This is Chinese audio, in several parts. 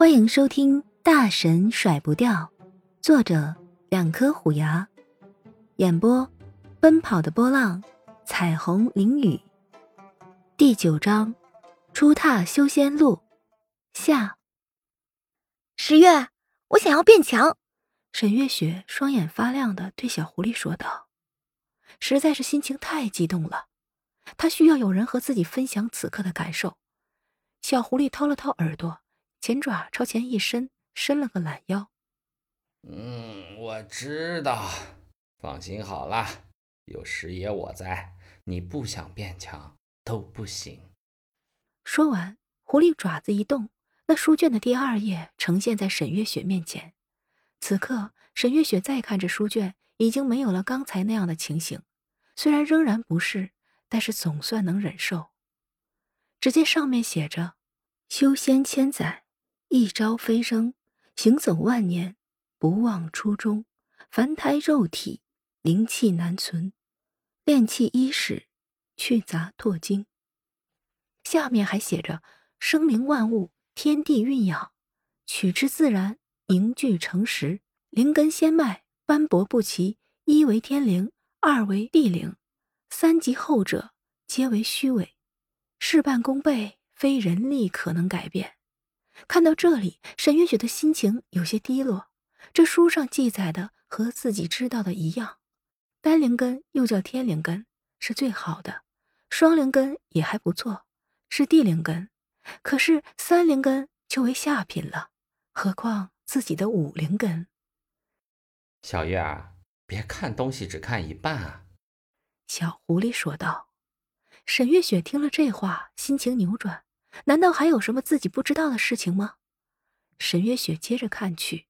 欢迎收听《大神甩不掉》，作者两颗虎牙，演播奔跑的波浪，彩虹淋雨，第九章，初踏修仙路下。十月，我想要变强。沈月雪双眼发亮的对小狐狸说道：“实在是心情太激动了，她需要有人和自己分享此刻的感受。”小狐狸掏了掏耳朵。前爪朝前一伸，伸了个懒腰。嗯，我知道，放心好了，有师爷我在，你不想变强都不行。说完，狐狸爪子一动，那书卷的第二页呈现在沈月雪面前。此刻，沈月雪再看着书卷，已经没有了刚才那样的情形，虽然仍然不适，但是总算能忍受。只见上面写着：“修仙千载。”一朝飞升，行走万年，不忘初衷。凡胎肉体，灵气难存。炼气伊始，去杂拓精。下面还写着：生灵万物，天地蕴养，取之自然，凝聚成实。灵根仙脉斑驳不齐，一为天灵，二为地灵，三级后者皆为虚伪。事半功倍，非人力可能改变。看到这里，沈月雪的心情有些低落。这书上记载的和自己知道的一样，单灵根又叫天灵根，是最好的；双灵根也还不错，是地灵根。可是三灵根就为下品了，何况自己的五灵根？小月儿，别看东西只看一半啊！小狐狸说道。沈月雪听了这话，心情扭转。难道还有什么自己不知道的事情吗？沈月雪接着看去，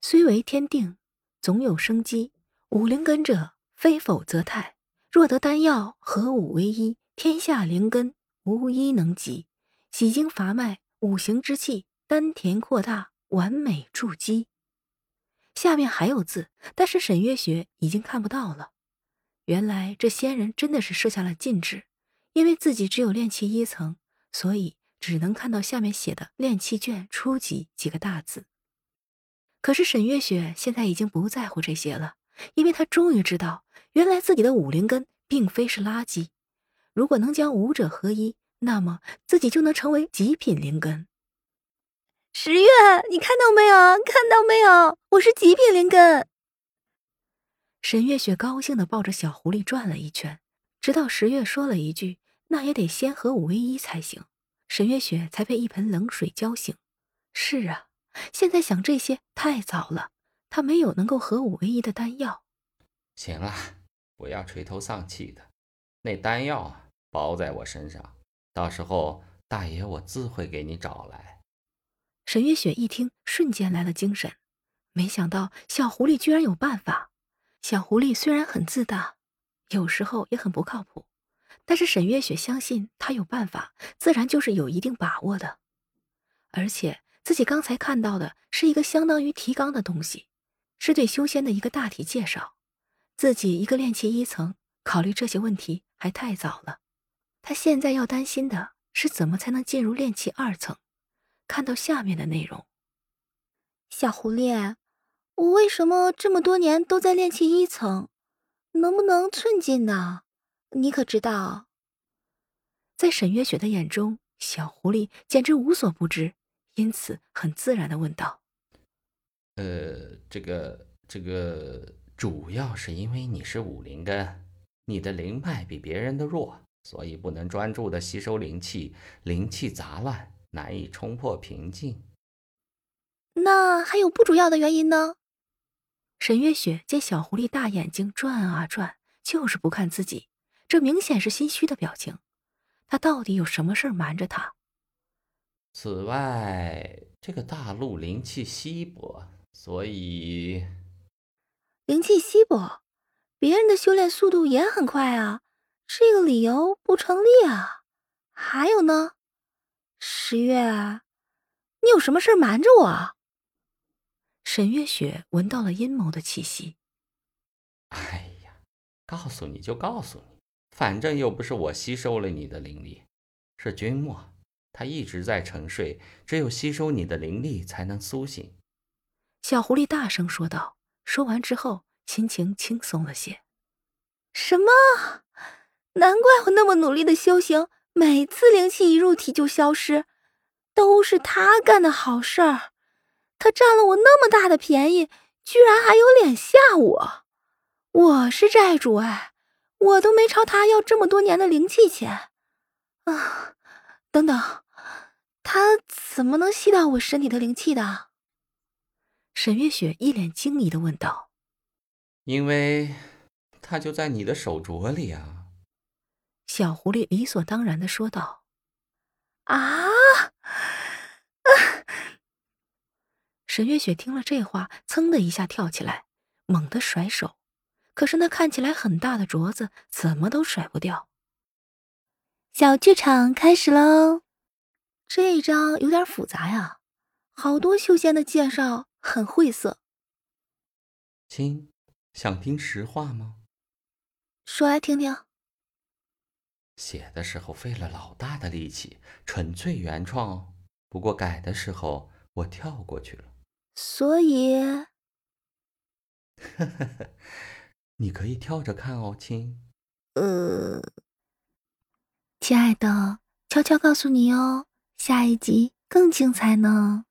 虽为天定，总有生机。五灵根者，非否则泰。若得丹药，合五为一，天下灵根无一能及。洗精伐脉，五行之气，丹田扩大，完美筑基。下面还有字，但是沈月雪已经看不到了。原来这仙人真的是设下了禁制，因为自己只有炼气一层。所以只能看到下面写的“练气卷初级”几个大字。可是沈月雪现在已经不在乎这些了，因为她终于知道，原来自己的五灵根并非是垃圾。如果能将五者合一，那么自己就能成为极品灵根。十月，你看到没有？看到没有？我是极品灵根。沈月雪高兴地抱着小狐狸转了一圈，直到十月说了一句。那也得先合五为一才行，沈月雪才被一盆冷水浇醒。是啊，现在想这些太早了，她没有能够合五为一的丹药。行了，不要垂头丧气的，那丹药啊包在我身上，到时候大爷我自会给你找来。沈月雪一听，瞬间来了精神，没想到小狐狸居然有办法。小狐狸虽然很自大，有时候也很不靠谱。但是沈月雪相信他有办法，自然就是有一定把握的。而且自己刚才看到的是一个相当于提纲的东西，是对修仙的一个大体介绍。自己一个练气一层，考虑这些问题还太早了。他现在要担心的是怎么才能进入练气二层。看到下面的内容，小狐狸，我为什么这么多年都在练气一层？能不能寸进呢？你可知道，在沈月雪的眼中，小狐狸简直无所不知，因此很自然的问道：“呃，这个，这个，主要是因为你是武灵根，你的灵脉比别人的弱，所以不能专注的吸收灵气，灵气杂乱，难以冲破瓶颈。那还有不主要的原因呢？”沈月雪见小狐狸大眼睛转啊转，就是不看自己。这明显是心虚的表情，他到底有什么事儿瞒着他？此外，这个大陆灵气稀薄，所以灵气稀薄，别人的修炼速度也很快啊，这个理由不成立啊。还有呢，十月，你有什么事瞒着我？沈月雪闻到了阴谋的气息。哎呀，告诉你就告诉你。反正又不是我吸收了你的灵力，是君莫，他一直在沉睡，只有吸收你的灵力才能苏醒。小狐狸大声说道。说完之后，心情轻松了些。什么？难怪我那么努力的修行，每次灵气一入体就消失，都是他干的好事儿。他占了我那么大的便宜，居然还有脸吓我！我是债主哎，我都没朝他要这么多年的灵气钱啊！等等，他怎么能吸到我身体的灵气的？沈月雪一脸惊疑的问道：“因为，他就在你的手镯里啊。”小狐狸理所当然的说道：“啊！” 沈月雪听了这话，噌的一下跳起来，猛地甩手，可是那看起来很大的镯子怎么都甩不掉。小剧场开始喽，这一章有点复杂呀，好多修仙的介绍。很晦涩，亲，想听实话吗？说来听听。写的时候费了老大的力气，纯粹原创哦。不过改的时候我跳过去了，所以，呵呵呵，你可以跳着看哦，亲。呃，亲爱的，悄悄告诉你哦，下一集更精彩呢。